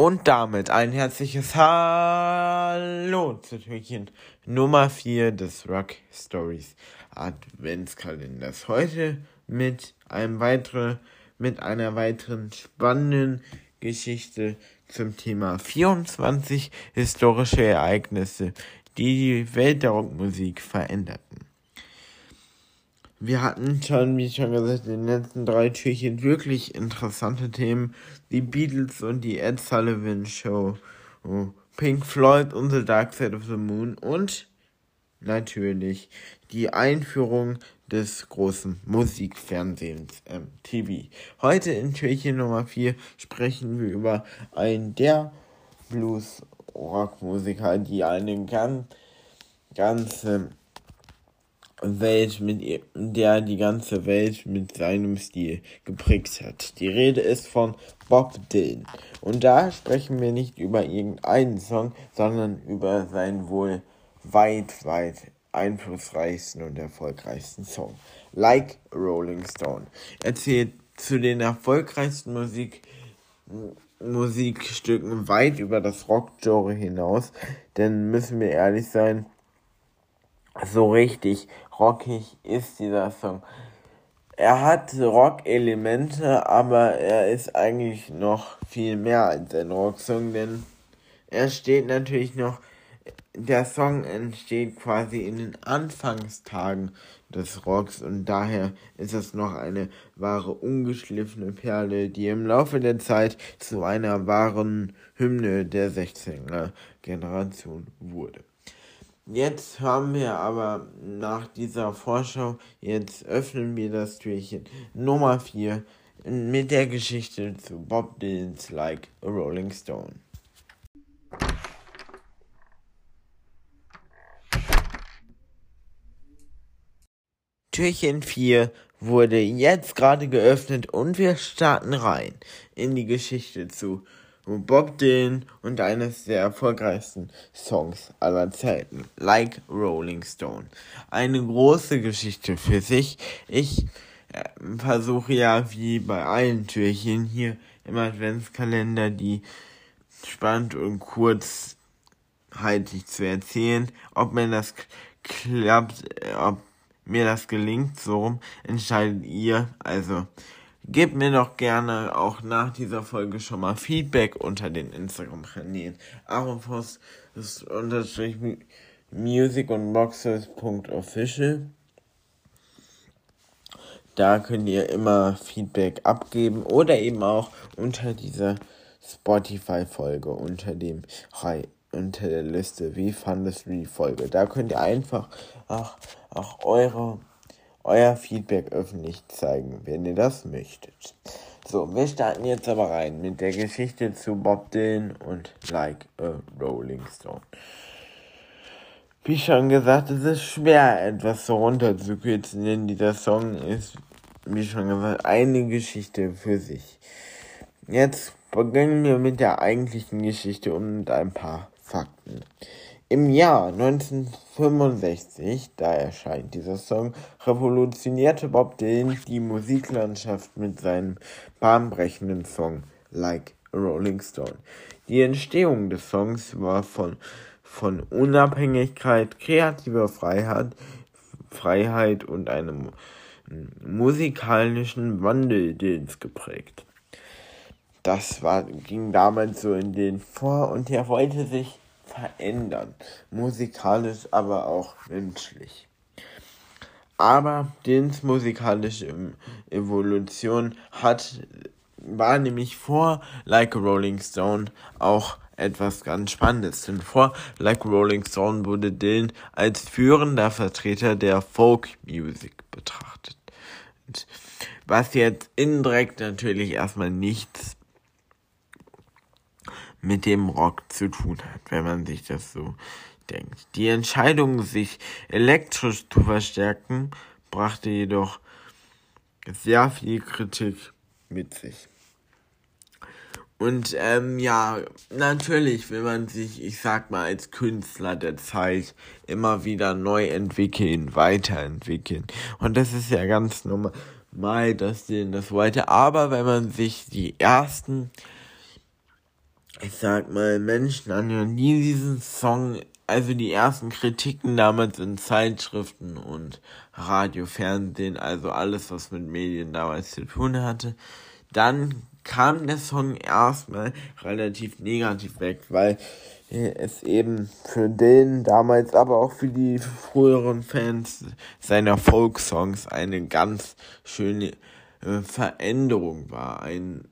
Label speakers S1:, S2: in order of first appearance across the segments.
S1: Und damit ein herzliches Hallo zu Türchen Nummer 4 des Rock Stories Adventskalenders. Heute mit einem weiteren, mit einer weiteren spannenden Geschichte zum Thema 24 historische Ereignisse, die die Welt der Rockmusik veränderten. Wir hatten schon, wie schon gesagt, in den letzten drei Türchen wirklich interessante Themen. Die Beatles und die Ed Sullivan Show, oh, Pink Floyd und The Dark Side of the Moon und natürlich die Einführung des großen Musikfernsehens MTV. Heute in Türchen Nummer 4 sprechen wir über einen der Blues-Rock-Musiker, die eine ganz, ganz Welt mit der die ganze Welt mit seinem Stil geprägt hat. Die Rede ist von Bob Dylan. Und da sprechen wir nicht über irgendeinen Song, sondern über seinen wohl weit, weit einflussreichsten und erfolgreichsten Song. Like Rolling Stone. Er zählt zu den erfolgreichsten Musik Musikstücken weit über das Rock-Genre hinaus, denn müssen wir ehrlich sein, so richtig rockig ist dieser Song. Er hat Rock-Elemente, aber er ist eigentlich noch viel mehr als ein Rocksong, denn er steht natürlich noch, der Song entsteht quasi in den Anfangstagen des Rocks und daher ist es noch eine wahre ungeschliffene Perle, die im Laufe der Zeit zu einer wahren Hymne der 16er Generation wurde. Jetzt haben wir aber nach dieser Vorschau, jetzt öffnen wir das Türchen Nummer 4 mit der Geschichte zu Bob Dylan's Like a Rolling Stone. Türchen 4 wurde jetzt gerade geöffnet und wir starten rein in die Geschichte zu Bob Dylan und eines der erfolgreichsten Songs aller Zeiten, Like Rolling Stone. Eine große Geschichte für sich. Ich äh, versuche ja wie bei allen Türchen hier im Adventskalender die spannend und kurzhaltig zu erzählen. Ob mir das klappt, äh, ob mir das gelingt, so entscheidet ihr. Also Gebt mir doch gerne auch nach dieser Folge schon mal Feedback unter den Instagram-Kanälen. Aaronfoss ist unterstrich music und boxers.official. Da könnt ihr immer Feedback abgeben oder eben auch unter dieser Spotify-Folge, unter dem unter der Liste, wie fandest du die Folge? Da könnt ihr einfach auch, auch eure euer Feedback öffentlich zeigen, wenn ihr das möchtet. So, wir starten jetzt aber rein mit der Geschichte zu Bob Dylan und Like a Rolling Stone. Wie schon gesagt, es ist schwer, etwas so runterzukürzen, denn dieser Song ist, wie schon gesagt, eine Geschichte für sich. Jetzt beginnen wir mit der eigentlichen Geschichte und ein paar Fakten. Im Jahr 1965, da erscheint dieser Song, revolutionierte Bob Dylan die Musiklandschaft mit seinem bahnbrechenden Song Like a Rolling Stone. Die Entstehung des Songs war von, von Unabhängigkeit, kreativer Freiheit, Freiheit und einem musikalischen Wandel geprägt. Das war, ging damals so in den vor und er wollte sich verändern, musikalisch, aber auch menschlich. Aber Dins musikalische Evolution hat, war nämlich vor Like a Rolling Stone auch etwas ganz Spannendes. Denn vor Like Rolling Stone wurde Dylan als führender Vertreter der Folk Music betrachtet. Was jetzt indirekt natürlich erstmal nichts mit dem Rock zu tun hat, wenn man sich das so denkt. Die Entscheidung, sich elektrisch zu verstärken, brachte jedoch sehr viel Kritik mit sich. Und ähm, ja, natürlich will man sich, ich sag mal, als Künstler der Zeit immer wieder neu entwickeln, weiterentwickeln. Und das ist ja ganz normal, dass denen das wollte. Aber wenn man sich die ersten, ich sag mal, Menschen anhören, die diesen Song, also die ersten Kritiken damals in Zeitschriften und Radio, Fernsehen, also alles, was mit Medien damals zu tun hatte, dann kam der Song erstmal relativ negativ weg, weil es eben für den damals, aber auch für die früheren Fans seiner Folksongs eine ganz schöne äh, Veränderung war. Ein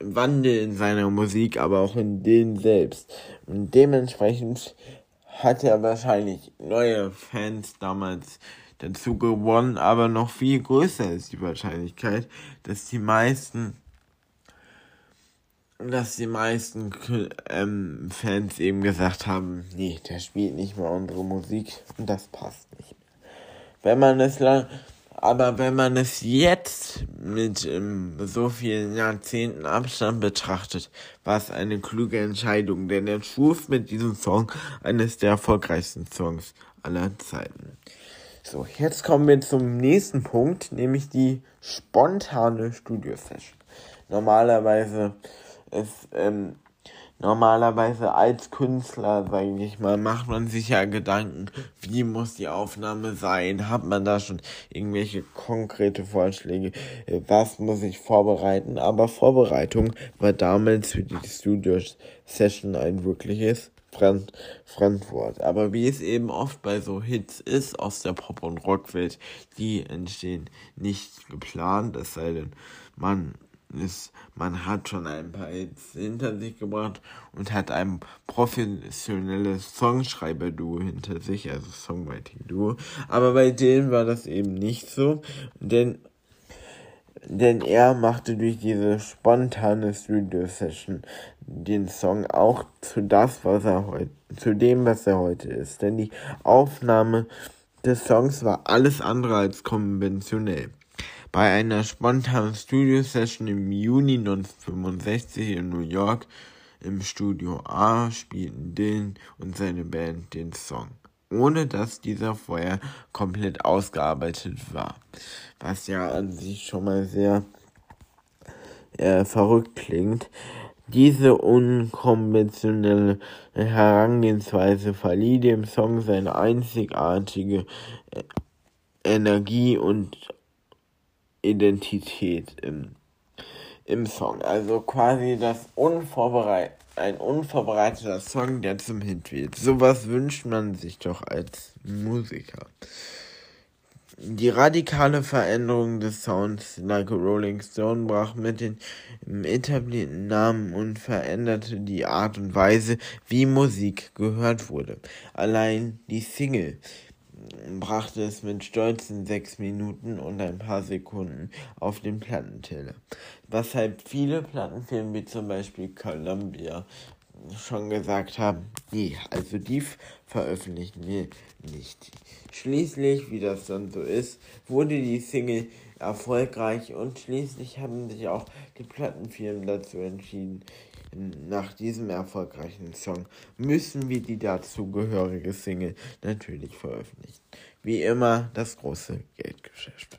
S1: Wandel in seiner Musik, aber auch in den selbst. Und dementsprechend hat er wahrscheinlich neue Fans damals dazu gewonnen, aber noch viel größer ist die Wahrscheinlichkeit, dass die meisten dass die meisten ähm, Fans eben gesagt haben, nee, der spielt nicht mehr unsere Musik und das passt nicht mehr. Wenn man es lang, aber wenn man es jetzt mit ähm, so vielen Jahrzehnten Abstand betrachtet, war es eine kluge Entscheidung, denn er schuf mit diesem Song eines der erfolgreichsten Songs aller Zeiten. So, jetzt kommen wir zum nächsten Punkt, nämlich die spontane Studio-Session. Normalerweise ist ähm, normalerweise als Künstler, sage ich mal, macht man sich ja Gedanken, wie muss die Aufnahme sein? Hat man da schon irgendwelche konkrete Vorschläge? Was muss ich vorbereiten? Aber Vorbereitung war damals für die Studio-Session ein wirkliches Fremd Fremdwort. Aber wie es eben oft bei so Hits ist aus der Pop- und Rockwelt, die entstehen nicht geplant, es sei denn, man ist, man hat schon ein paar Hits hinter sich gebracht und hat ein professionelles Songschreiber-Duo hinter sich, also Songwriting-Duo. Aber bei denen war das eben nicht so, denn denn er machte durch diese spontane Studio-Session den Song auch zu das, was er heute, zu dem, was er heute ist. Denn die Aufnahme des Songs war alles andere als konventionell. Bei einer spontanen Studio-Session im Juni 1965 in New York im Studio A spielten Dylan und seine Band den Song, ohne dass dieser vorher komplett ausgearbeitet war. Was ja an sich schon mal sehr äh, verrückt klingt. Diese unkonventionelle Herangehensweise verlieh dem Song seine einzigartige äh, Energie und Identität im, im Song. Also quasi das unvorbereit ein unvorbereiteter Song, der zum Hit wird. Sowas wünscht man sich doch als Musiker. Die radikale Veränderung des Sounds like Rolling Stone brach mit den etablierten Namen und veränderte die Art und Weise, wie Musik gehört wurde. Allein die Single brachte es mit stolzen sechs Minuten und ein paar Sekunden auf den Plattenteller. Weshalb viele Plattenfirmen wie zum Beispiel Columbia schon gesagt haben, nee, also die veröffentlichen wir nicht. Schließlich, wie das dann so ist, wurde die Single erfolgreich und schließlich haben sich auch die Plattenfirmen dazu entschieden, nach diesem erfolgreichen Song müssen wir die dazugehörige Single natürlich veröffentlichen. Wie immer das große Geldgeschäft.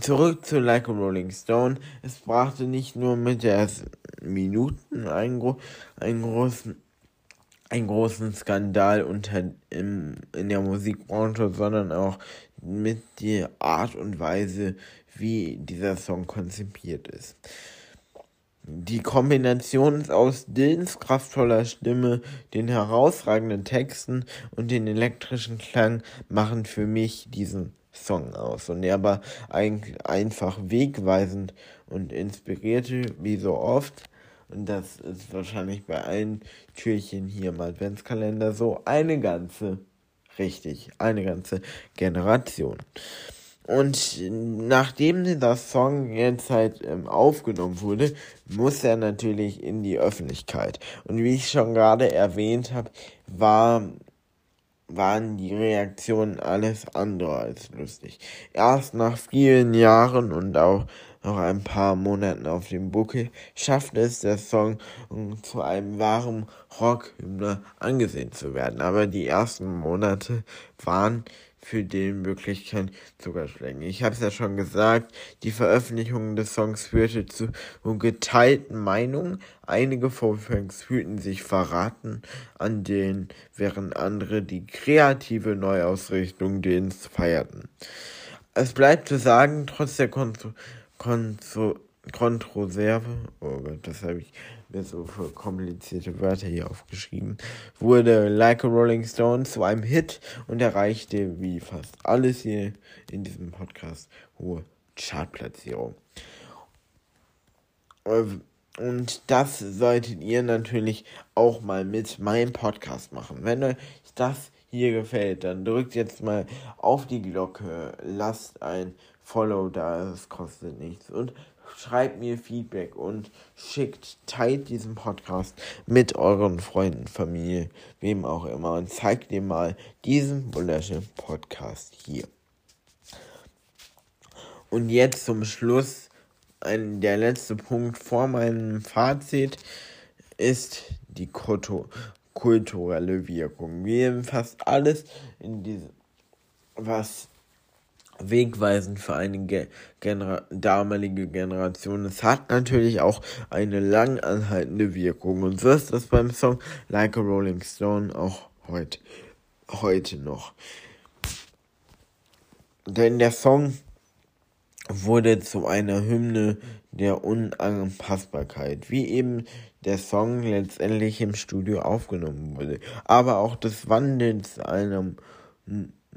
S1: Zurück zu Like a Rolling Stone. Es brachte nicht nur mit der Minuten einen, gro einen großen einen großen Skandal unter, im, in der Musikbranche, sondern auch mit der Art und Weise, wie dieser Song konzipiert ist. Die Kombination aus Dillens kraftvoller Stimme, den herausragenden Texten und den elektrischen Klang machen für mich diesen Song aus. Und er war eigentlich einfach wegweisend und inspirierte, wie so oft, und das ist wahrscheinlich bei allen Türchen hier im Adventskalender so, eine ganze, richtig, eine ganze Generation. Und nachdem dieser Song jetzt halt ähm, aufgenommen wurde, muss er natürlich in die Öffentlichkeit. Und wie ich schon gerade erwähnt habe, war, waren die Reaktionen alles andere als lustig. Erst nach vielen Jahren und auch noch ein paar Monaten auf dem Buckel schaffte es der Song, zu einem wahren Rockhymne angesehen zu werden. Aber die ersten Monate waren für den Möglichkeiten Zuckerschlägen. Ich habe es ja schon gesagt, die Veröffentlichung des Songs führte zu geteilten Meinungen. Einige Vorfängs fühlten sich verraten an denen, während andere die kreative Neuausrichtung dens feierten. Es bleibt zu sagen, trotz der Kontro Kontro Kontroverse, oh Gott, das habe ich mir so für komplizierte Wörter hier aufgeschrieben, wurde Like a Rolling Stone zu einem Hit und erreichte, wie fast alles hier in diesem Podcast, hohe Chartplatzierung. Und das solltet ihr natürlich auch mal mit meinem Podcast machen. Wenn euch das hier gefällt, dann drückt jetzt mal auf die Glocke, lasst ein Follow da, es kostet nichts und schreibt mir Feedback und schickt, teilt diesen Podcast mit euren Freunden, Familie, wem auch immer und zeigt dir mal diesen wunderschönen Podcast hier. Und jetzt zum Schluss, ein, der letzte Punkt vor meinem Fazit ist die Koto, kulturelle Wirkung. Wir fast alles in diesem, was wegweisend für eine Ge Genera damalige Generation. Es hat natürlich auch eine lang anhaltende Wirkung. Und so ist das beim Song Like a Rolling Stone auch heute, heute noch. Denn der Song wurde zu einer Hymne der Unanpassbarkeit, wie eben der Song letztendlich im Studio aufgenommen wurde, aber auch des Wandels einer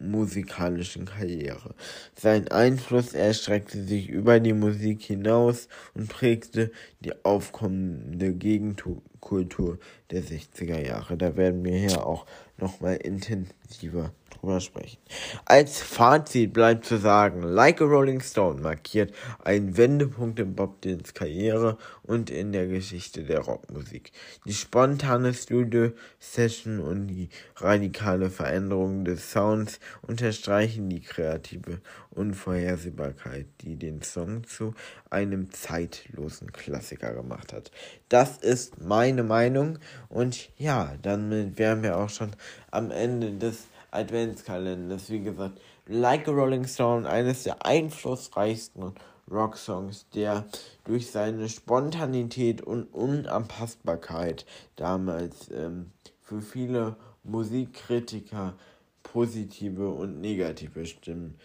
S1: musikalischen Karriere. Sein Einfluss erstreckte sich über die Musik hinaus und prägte die aufkommende Gegenkultur der 60er Jahre. Da werden wir hier auch nochmal intensiver drüber sprechen. Als Fazit bleibt zu sagen, Like a Rolling Stone markiert einen Wendepunkt in Bob Dylans Karriere und in der Geschichte der Rockmusik. Die spontane Studio-Session und die radikale Veränderung des Sounds unterstreichen die kreative Unvorhersehbarkeit, die den Song zu einem zeitlosen Klassiker gemacht hat. Das ist meine Meinung und ja, damit wären wir auch schon am Ende des Adventskalenders. Wie gesagt, Like a Rolling Stone, eines der einflussreichsten Rocksongs, der durch seine Spontanität und Unanpassbarkeit damals ähm, für viele Musikkritiker positive und negative Stimmen.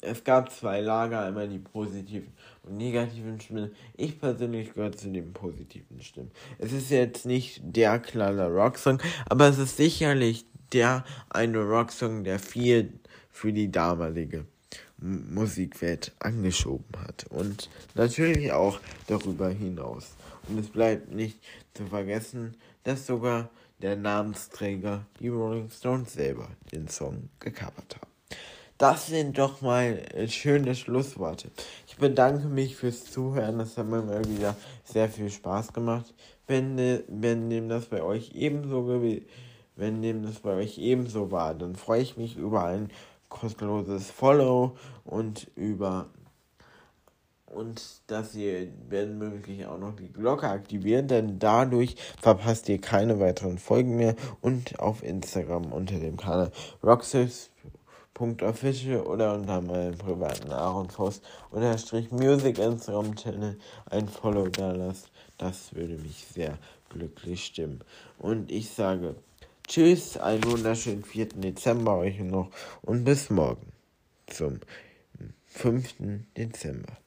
S1: Es gab zwei Lager, einmal die positiven und negativen Stimmen. Ich persönlich gehöre zu den positiven Stimmen. Es ist jetzt nicht der klare Rocksong, aber es ist sicherlich der eine Rocksong, der viel für die damalige Musikwelt angeschoben hat. Und natürlich auch darüber hinaus. Und es bleibt nicht zu vergessen, dass sogar der Namensträger, die Rolling Stones selber, den Song gecovert haben. Das sind doch mal schöne Schlussworte. Ich bedanke mich fürs Zuhören. Das hat mir mal wieder sehr viel Spaß gemacht. Wenn, wenn dem das bei euch ebenso gewesen wenn dem das bei euch ebenso war, dann freue ich mich über ein kostenloses Follow und über und dass ihr, wenn möglich, auch noch die Glocke aktiviert, denn dadurch verpasst ihr keine weiteren Folgen mehr und auf Instagram unter dem Kanal roxys.official oder unter meinem privaten Aaron Faust unterstrich Music Instagram Channel ein Follow da lasst. Das würde mich sehr glücklich stimmen. Und ich sage Tschüss, einen wunderschönen 4. Dezember euch noch und bis morgen zum 5. Dezember.